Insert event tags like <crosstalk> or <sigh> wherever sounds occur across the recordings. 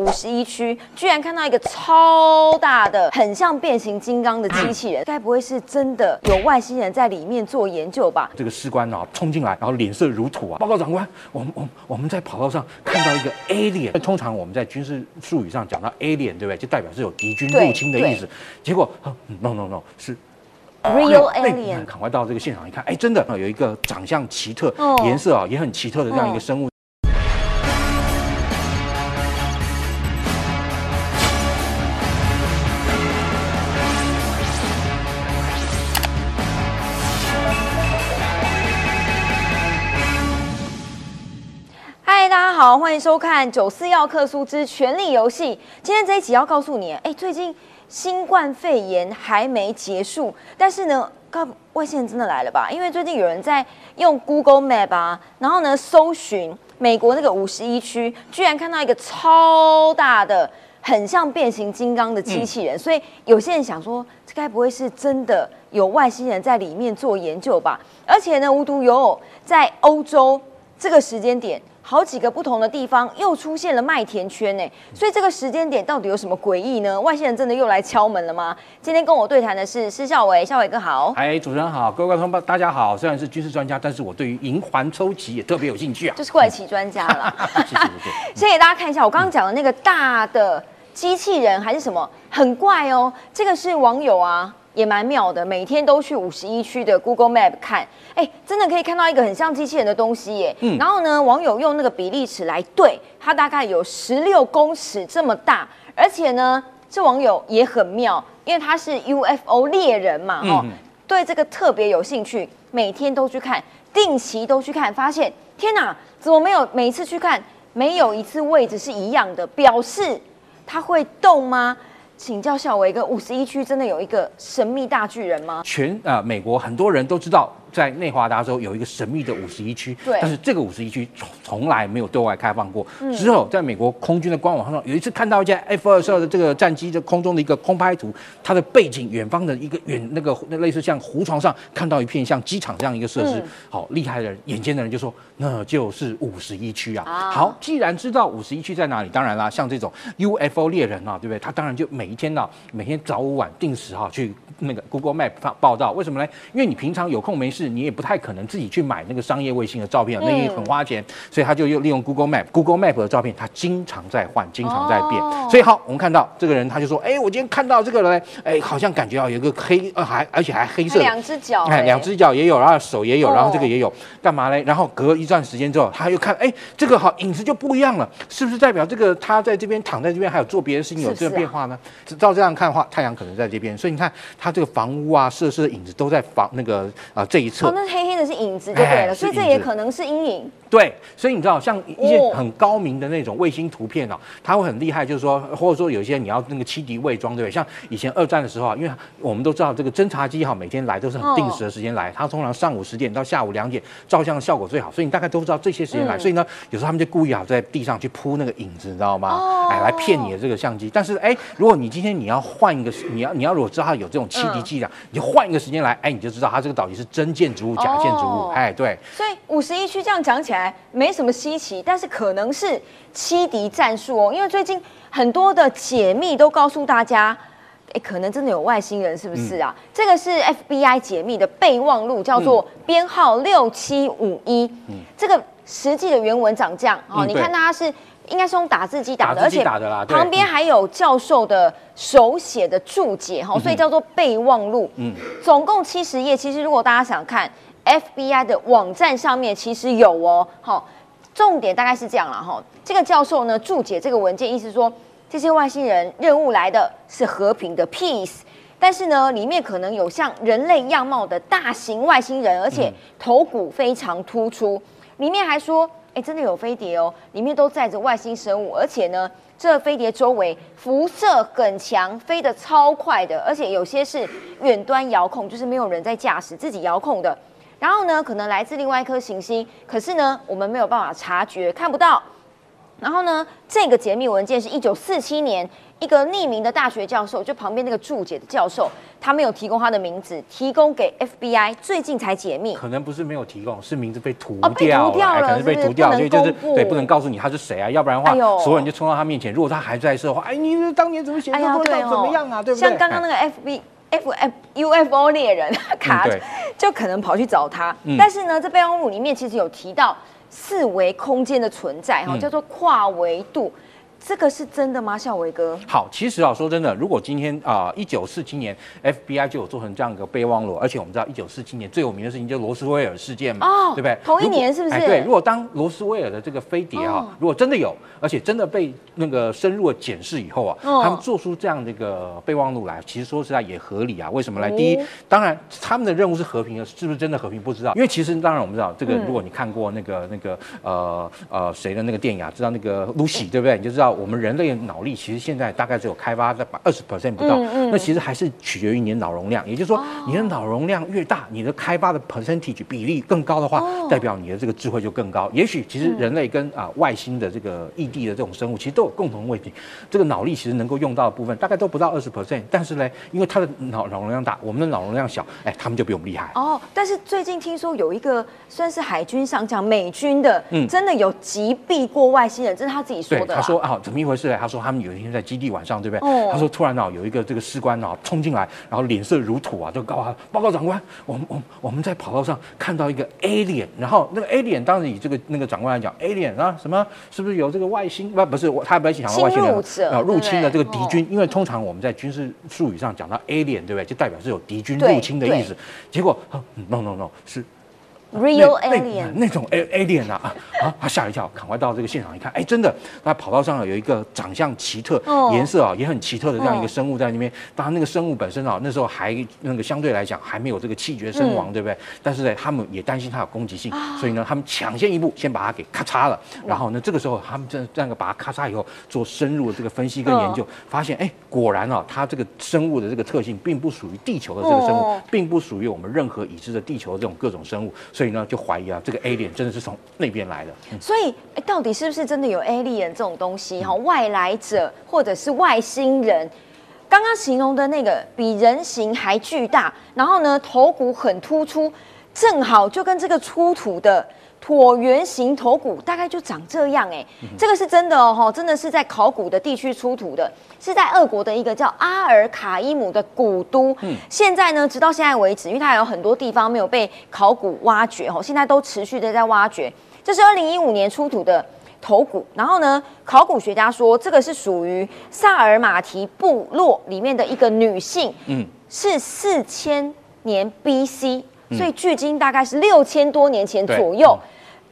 五十一区，居然看到一个超大的、很像变形金刚的机器人，该不会是真的有外星人在里面做研究吧？这个士官啊，冲进来，然后脸色如土啊！报告长官，我们我们我们在跑道上看到一个 alien。通常我们在军事术语上讲到 alien，对不对？就代表是有敌军入侵的意思。结果，no no no，是 real alien。赶快到这个现场一看，哎，真的有一个长相奇特、颜色啊也很奇特的这样一个生物。好，欢迎收看《九四要克苏之权力游戏》。今天这一集要告诉你，哎，最近新冠肺炎还没结束，但是呢，告外星人真的来了吧？因为最近有人在用 Google Map 啊，然后呢，搜寻美国那个五十一区，居然看到一个超大的、很像变形金刚的机器人，所以有些人想说，这该不会是真的有外星人在里面做研究吧？而且呢，无独有偶，在欧洲这个时间点。好几个不同的地方又出现了麦田圈呢，所以这个时间点到底有什么诡异呢？外星人真的又来敲门了吗？今天跟我对谈的是施孝伟，孝伟哥好。哎，主持人好，各位观众大家好。虽然是军事专家，但是我对于银环抽旗也特别有兴趣啊。就是怪奇专家了。<laughs> <laughs> 先给大家看一下，我刚刚讲的那个大的机器人还是什么，很怪哦。这个是网友啊。也蛮妙的，每天都去五十一区的 Google Map 看，哎，真的可以看到一个很像机器人的东西耶。嗯，然后呢，网友用那个比例尺来对，它大概有十六公尺这么大，而且呢，这网友也很妙，因为他是 UFO 猎人嘛，哦，对这个特别有兴趣，每天都去看，定期都去看，发现天哪，怎么没有每次去看没有一次位置是一样的，表示它会动吗？请教小维哥，五十一区真的有一个神秘大巨人吗？全啊，美国很多人都知道。在内华达州有一个神秘的五十一区，对，但是这个五十一区从从来没有对外开放过。之后，在美国空军的官网上，有一次看到一架 F 二十二的这个战机的空中的一个空拍图，它的背景远方的一个远那个那类似像湖床上看到一片像机场这样一个设施，好厉害的人，眼尖的人就说那就是五十一区啊。好，既然知道五十一区在哪里，当然啦，像这种 UFO 猎人啊，对不对？他当然就每一天呢，每天早午晚定时哈去那个 Google Map 发报道。为什么呢？因为你平常有空没事。你也不太可能自己去买那个商业卫星的照片，那也很花钱，所以他就又利用 Google Map，Google Map 的照片，他经常在换，经常在变。所以好，我们看到这个人，他就说：“哎，我今天看到这个人，哎，好像感觉啊，有一个黑，呃，还而且还黑色，两只脚，哎，两只脚也有，然后手也有，然后这个也有，干嘛嘞？然后隔一段时间之后，他又看，哎，这个好影子就不一样了，是不是代表这个他在这边躺在这边，还有做别的事情有这个变化呢？照这样看的话，太阳可能在这边，所以你看他这个房屋啊，设施的影子都在房那个啊这一侧。哦，那黑黑的是影子就对了，所以这也可能是阴影。对，所以你知道，像一些很高明的那种卫星图片哦，它会很厉害，就是说，或者说有一些你要那个七敌伪装，对不对？像以前二战的时候啊，因为我们都知道这个侦察机哈，每天来都是很定时的时间来，它通常上午十点到下午两点照相的效果最好，所以你大概都知道这些时间来。所以呢，有时候他们就故意啊在地上去铺那个影子，你知道吗？哎，来骗你的这个相机。但是哎，如果你今天你要换一个，你要你要如果知道它有这种七敌伎俩，你就换一个时间来，哎，你就知道它这个到底是真建筑物假建筑物。哎，对。所以五十一区这样讲起来。没什么稀奇，但是可能是欺敌战术哦。因为最近很多的解密都告诉大家，哎，可能真的有外星人，是不是啊？这个是 FBI 解密的备忘录，叫做编号六七五一。嗯，这个实际的原文长这样哦。你看它是应该是用打字机打的，而且旁边还有教授的手写的注解哈，所以叫做备忘录。嗯，总共七十页。其实如果大家想看。FBI 的网站上面其实有哦，好，重点大概是这样了哈。这个教授呢注解这个文件，意思说这些外星人任务来的是和平的 peace，但是呢里面可能有像人类样貌的大型外星人，而且头骨非常突出。里面还说，哎，真的有飞碟哦，里面都载着外星生物，而且呢这飞碟周围辐射很强，飞得超快的，而且有些是远端遥控，就是没有人在驾驶，自己遥控的。然后呢，可能来自另外一颗行星，可是呢，我们没有办法察觉，看不到。然后呢，这个解密文件是一九四七年一个匿名的大学教授，就旁边那个注解的教授，他没有提供他的名字，提供给 FBI，最近才解密。可能不是没有提供，是名字被涂哦被涂掉了哎可能是被涂掉，所以就是对，不能告诉你他是谁啊，要不然的话，哎所有人就冲到他面前。如果他还在世的话，哎，你当年怎么写的，怎么样啊，对不对？像刚刚那个 FB。F F UFO 猎人卡对。就可能跑去找他，嗯。但是呢，这备忘录里面其实有提到四维空间的存在哈，嗯。叫做跨维度，这个是真的吗？孝伟哥，好，其实啊，说真的，如果今天啊，一九四七年 FBI 就有做成这样一个备忘录，而且我们知道一九四七年最有名的事情就是罗斯威尔事件嘛，哦对不对？同一年是不是哎，对，如果当罗斯威尔的这个飞碟啊，哦如果真的有，而且真的被那个深入的检视以后啊，哦他们做出这样的一个备忘录来，其实说实在也合理啊。为什么来？哦第一，当然他们的任务是和平的，是不是真的和平不知道，因为其实当然我们知道这个，嗯如果你看过那个那个呃呃谁的那个电影啊，知道那个 Lucy 对不对？你就知道我们人类的脑力其实现在大概只有开发在二十 percent 不到，嗯嗯那其实还是取决于你的脑容量，也就是说你的脑容量越大，你的开发的 percentage 比例更高的话，哦代表你的这个智慧就更高。也许其实人类跟啊、外星的这个异地的这种生物，其实都有共同问题，这个脑力其实能够用到的部分大概都不到二十 percent，但是呢，因为它的脑脑容量大，我们的脑容量小，哎，他们就比我们厉害。哦，但是最近听说有一个算是海军上将，美军的，嗯真的有击毙过外星人，这是他自己说，的啦。他说啊，怎么一回事呢？他说他们有一天在基地晚上，对不对？哦他说突然啊，有一个这个士官啊冲进来，然后脸色如土啊，就告诉他报告长官，我们我们我们在跑道上看到一个 alien，然后那个 alien 当时以这个那个长官来讲，alien 啊什么是不是有这个外星？不不是，他本来想到外星人啊入侵的这个敌军，因为通常我们在军事术语上讲到 alien，对不对？就代表是有敌军入侵的意思。结果啊 no no no 是 real 那那 alien，那种 alien 啊啊啊！他吓一跳，赶快到这个现场一看，哎，真的，那跑道上有一个长相奇特哦、颜色啊也很奇特的这样一哦个生物在那边。当然，那个生物本身啊，那时候还那个相对来讲还没有这个气绝身亡，对不对？但是呢，他们也担心它有攻击性，所以呢，他们抢先一步先把它给咔嚓了。然后呢，这个时候他们这这样把它咔嚓以后，做深入的这个分析跟研究，发现哎，果然啊，它这个生物的这个特性并不属于地球的这个生物哦，并不属于我们任何已知的地球的这种各种生物，所以呢，就怀疑啊，这个 alien 真的是从那边来的。嗯所以欸，到底是不是真的有 alien 这种东西哈？外来者或者是外星人？刚刚形容的那个比人形还巨大，然后呢头骨很突出，正好就跟这个出土的椭圆形头骨大概就长这样哎、这个是真的哦，哈真的是在考古的地区出土的，是在俄国的一个叫阿尔卡伊姆的古都。嗯。现在呢，直到现在为止，因为它还有很多地方没有被考古挖掘哦，现在都持续的在挖掘。这是二零一五年出土的头骨，然后呢，考古学家说这个是属于萨尔马提部落里面的一个女性，嗯，是四千年 BC，所以距今大概是六千多年前左右。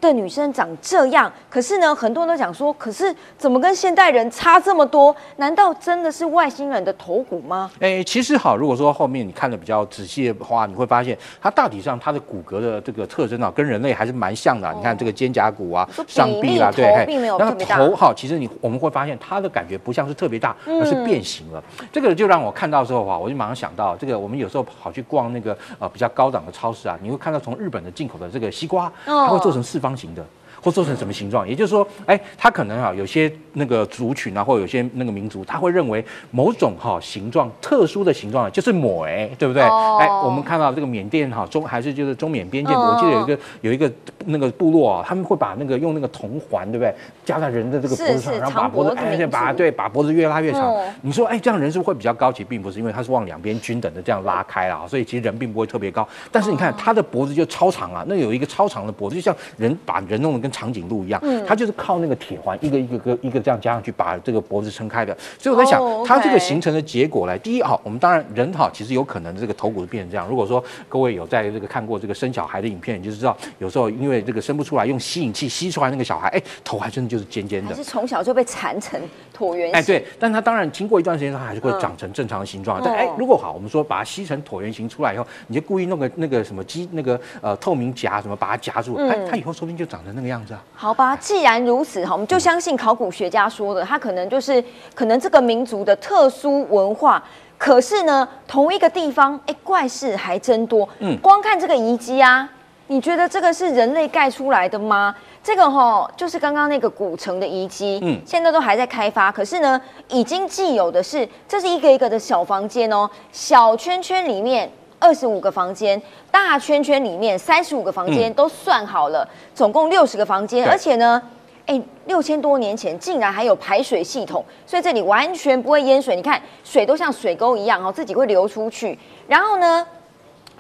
的女生长这样，可是呢，很多人都讲说，可是怎么跟现代人差这么多？难道真的是外星人的头骨吗？哎，其实好，如果说后面你看的比较仔细的话，你会发现它大体上它的骨骼的这个特征啊，跟人类还是蛮像的啊。你看这个肩胛骨啊上臂啦，例对，并没有特别大头哈，其实你我们会发现它的感觉不像是特别大，而是变形了。这个就让我看到之后啊，我就马上想到，这个我们有时候跑去逛那个呃比较高档的超市啊，你会看到从日本的进口的这个西瓜，它会做成四方方形的。或做成什么形状，也就是说，哎，他可能啊，有些那个族群啊，或有些那个民族，他会认为某种哈、形状特殊的形状啊就是抹哎，对不对？哦哎，我们看到这个缅甸哈、中还是就是中缅边界，嗯我记得有一个有一个那个部落啊，他们会把那个用那个铜环，对不对？加在人的这个脖子上，然后把脖子哎，对，长脖子民族把对把脖子越拉越长。哦你说哎，这样人是不是会比较高？其实并不是，因为它是往两边均等的这样拉开啊，所以其实人并不会特别高。但是你看他的脖子就超长啊，那有一个超长的脖子，就像人把人弄得跟长颈鹿一样，嗯它就是靠那个铁环一个一个个一个这样加上去，把这个脖子撑开的。所以我在想哦，它这个形成的结果来，第一啊，我们当然人哈，其实有可能这个头骨变成这样。如果说各位有在这个看过这个生小孩的影片，你就知道有时候因为这个生不出来，用吸引器吸出来那个小孩，哎，头还真的就是尖尖的。是从小就被缠成椭圆形？哎，对，但它当然经过一段时间，它还是会嗯长成正常的形状。但哦哎，如果好，我们说把它吸成椭圆形出来以后，你就故意弄个那个什么机那个呃透明夹什么把它夹住，嗯哎，它以后说不定就长成那个样子啊。好吧，既然如此，哈，我们就相信考古学家说的，他可能就是可能这个民族的特殊文化。可是呢，同一个地方，哎，怪事还真多。嗯光看这个遗迹啊，你觉得这个是人类盖出来的吗？这个哈就是刚刚那个古城的遗迹，嗯，现在都还在开发。可是呢，已经既有的是，这是一个一个的小房间哦，小圈圈里面二十五个房间，大圈圈里面三十五个房间都算好了，总共六十个房间，而且呢，哎，六千多年前竟然还有排水系统，所以这里完全不会淹水。你看，水都像水沟一样哦，自己会流出去。然后呢？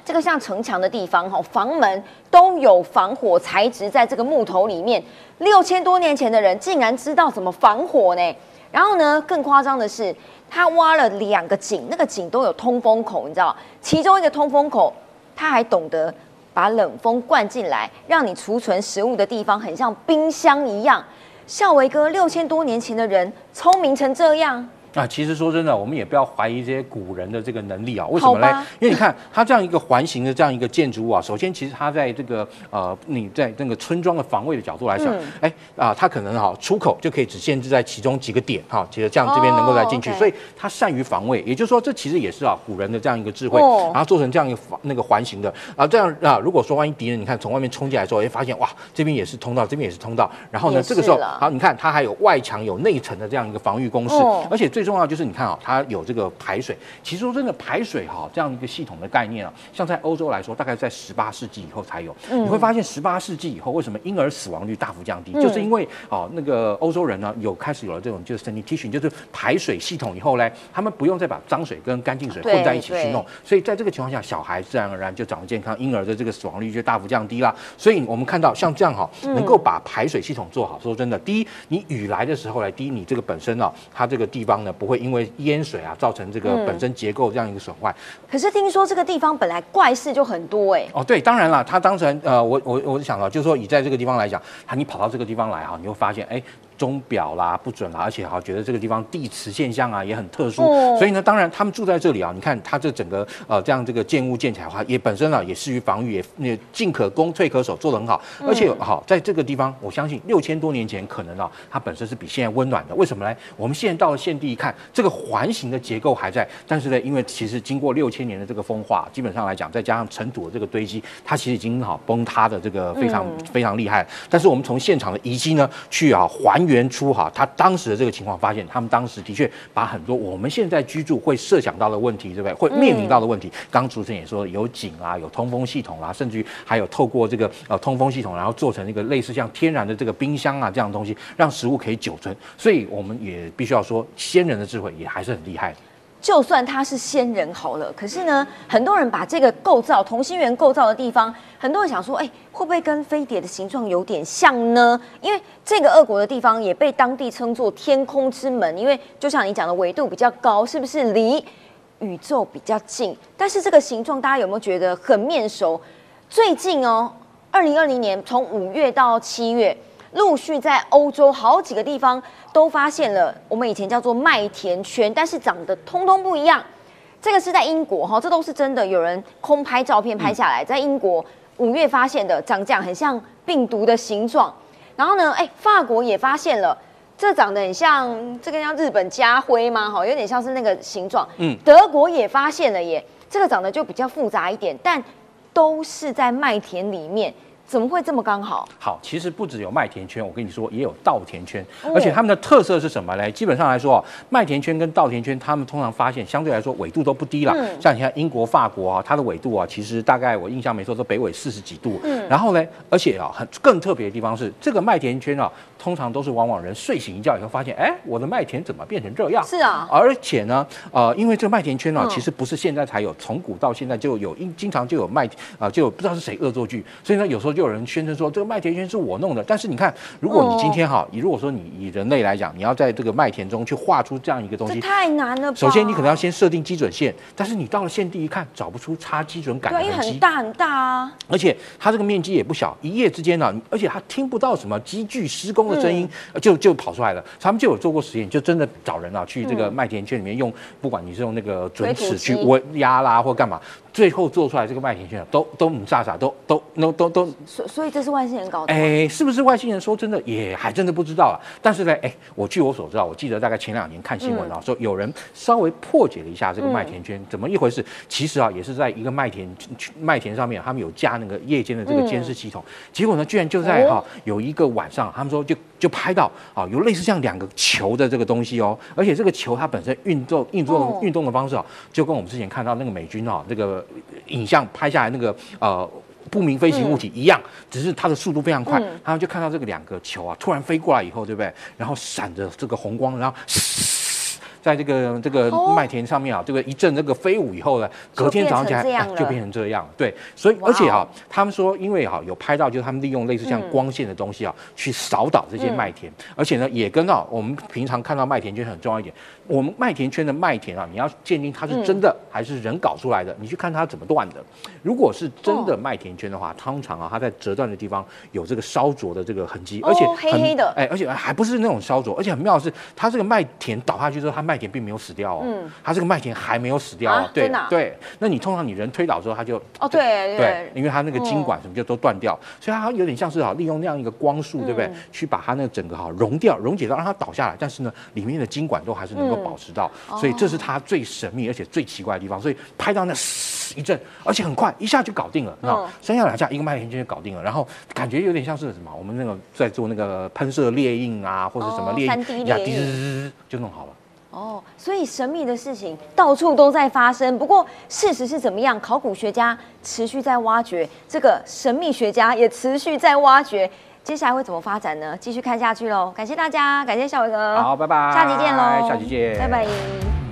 这个像城墙的地方，哈，房门都有防火材质，在这个木头里面。六千多年前的人竟然知道怎么防火呢？然后呢，更夸张的是，他挖了两个井，那个井都有通风口，你知道其中一个通风口，他还懂得把冷风灌进来，让你储存食物的地方很像冰箱一样。孝维哥，六千多年前的人聪明成这样。啊，其实说真的，我们也不要怀疑这些古人的这个能力啊。为什么呢？因为你看它这样一个环形的这样一个建筑物啊，首先其实它在这个呃你在那个村庄的防卫的角度来讲，哎啊，它可能哈出口就可以只限制在其中几个点哈，其实这样这边能够来进去，所以它善于防卫。也就是说，这其实也是啊古人的这样一个智慧，然后做成这样一个防那个环形的。啊，这样啊，如果说万一敌人你看从外面冲进来之后，哎发现哇这边也是通道，这边也是通道，然后呢这个时候好你看它还有外墙有内层的这样一个防御工事，而且最重要就是你看啊。它有这个排水，其实说真的，排水哈这样一个系统的概念啊，像在欧洲来说，大概在十八世纪以后才有。你会发现，十八世纪以后，为什么婴儿死亡率大幅降低？就是因为哦，那个欧洲人呢，有开始有了这种就是 sanitation，就是排水系统以后呢，他们不用再把脏水跟干净水混在一起去弄，所以在这个情况下，小孩自然而然就长得健康，婴儿的这个死亡率就大幅降低啦。所以我们看到像这样哈，能够把排水系统做好，说真的，第一，你雨来的时候呢，第一，你这个本身啊，它这个地方呢，不会因为淹水啊造成。这个本身结构这样一个损坏，可是听说这个地方本来怪事就很多哎。哦，对，当然了，他当成呃，我我我想到，就是说以在这个地方来讲，他你跑到这个地方来哈，你会发现哎。钟表啦不准啦，而且哈觉得这个地方地磁现象啊也很特殊，所以呢，当然他们住在这里啊，你看它这整个呃这样这个建物建起来的话，也本身啊也适于防御，也那进可攻退可守，做得很好。而且好在这个地方，我相信六千多年前可能啊它本身是比现在温暖的。为什么呢？我们现在到了现地一看，这个环形的结构还在，但是呢，因为其实经过六千年的这个风化，基本上来讲，再加上尘土的这个堆积，它其实已经好崩塌的这个非常非常厉害。但是我们从现场的遗迹呢去啊还原初哈他。当时的这个情况，发现他们当时的确把很多我们现在居住会设想到的问题，对不对？会面临到的问题，刚主持人也说有井啊，有通风系统啊，甚至于还有透过这个呃通风系统，然后做成一个类似像天然的这个冰箱啊这样的东西，让食物可以久存。所以我们也必须要说，先人的智慧也还是很厉害的。就算他是仙人好了，可是呢，很多人把这个构造同心圆构造的地方，很多人想说，哎，会不会跟飞碟的形状有点像呢？因为这个俄国的地方也被当地称作天空之门，因为就像你讲的，纬度比较高，是不是离宇宙比较近？但是这个形状，大家有没有觉得很面熟？最近哦，二零二零年从五月到七月。陆续在欧洲好几个地方都发现了我们以前叫做麦田圈，但是长得通通不一样。这个是在英国哈，这都是真的，有人空拍照片拍下来，在英国五月发现的，长这样很像病毒的形状。然后呢，哎，法国也发现了，这长得很像这个像日本家徽吗？哈，有点像是那个形状。嗯，德国也发现了耶，这个长得就比较复杂一点，但都是在麦田里面。怎么会这么刚好？好，其实不只有麦田圈，我跟你说也有稻田圈，而且他们的特色是什么呢？基本上来说麦田圈跟稻田圈，他们通常发现相对来说纬度都不低了。像你看英国、法国啊，它的纬度啊，其实大概我印象没错，都北纬四十几度。嗯，然后呢，而且啊，很更特别的地方是，这个麦田圈啊，通常都是往往人睡醒一觉以后发现，哎，我的麦田怎么变成这样？是啊，而且呢，呃，因为这个麦田圈啊，其实不是现在才有，从古到现在就有，经经常就有麦啊，就不知道是谁恶作剧，所以呢，有时候。就有人宣称说这个麦田圈是我弄的，但是你看，如果你今天哈，你如果说你以人类来讲，你要在这个麦田中去画出这样一个东西，太难了。首先，你可能要先设定基准线，但是你到了现地一看，找不出差基准感的痕迹。很大很大啊！而且它这个面积也不小，一夜之间呢，而且它听不到什么机具施工的声音，就就跑出来了。他们就有做过实验，就真的找人啊去这个麦田圈里面用，不管你是用那个准尺去压啦或干嘛。最后做出来这个麦田圈都都唔炸炸，都都都都所所以这是外星人搞的。哎，是不是外星人？说真的，也还真的不知道啊。但是呢，哎，我据我所知道，我记得大概前两年看新闻啊，说有人稍微破解了一下这个麦田圈，怎么一回事？其实啊，也是在一个麦田麦田上面，他们有加那个夜间的这个监视系统。结果呢，居然就在哈有一个晚上，他们说就就拍到啊，有类似像两个球的这个东西哦，而且这个球它本身运动运作运动的方式啊，就跟我们之前看到那个美军啊这个影像拍下来那个呃。不明飞行物体一样，只是它的速度非常快，他们就看到这个两个球啊，突然飞过来以后，对不对？然后闪着这个红光，然后。在这个这个麦田上面啊，这个一阵这个飞舞以后呢，隔天早上起来就变成这样。对，所以而且啊，他们说因为哈有拍到，就是他们利用类似像光线的东西啊，去扫倒这些麦田，而且呢也跟啊我们平常看到麦田圈很重要一点，我们麦田圈的麦田啊，你要鉴定它是真的还是人搞出来的，你去看它怎么断的。如果是真的麦田圈的话，通常啊它在折断的地方有这个烧灼的这个痕迹，而且黑黑的，哎，而且还不是那种烧灼，而且很妙的是，它这个麦田倒下去之后，它麦田并没有死掉哦，嗯，它这个麦田还没有死掉哦，对对，那你通常你人推倒之后，它就哦对对，因为它那个筋管什么就都断掉，所以它有点像是哈利用那样一个光束，对不对？去把它那个整个哈溶掉、溶解到让它倒下来，但是呢，里面的筋管都还是能够保持到，所以这是它最神秘而且最奇怪的地方。所以拍到那一阵，而且很快一下就搞定了，那三下两下一个麦田圈就搞定了，然后感觉有点像是什么？我们那个在做那个喷射猎印啊，或者什么猎印，呀，滴就弄好了。哦，所以神秘的事情到处都在发生。不过事实是怎么样？考古学家持续在挖掘，这个神秘学家也持续在挖掘。接下来会怎么发展呢？继续看下去喽。感谢大家，感谢小伟哥。好，拜拜。下集见喽。下集见。拜拜。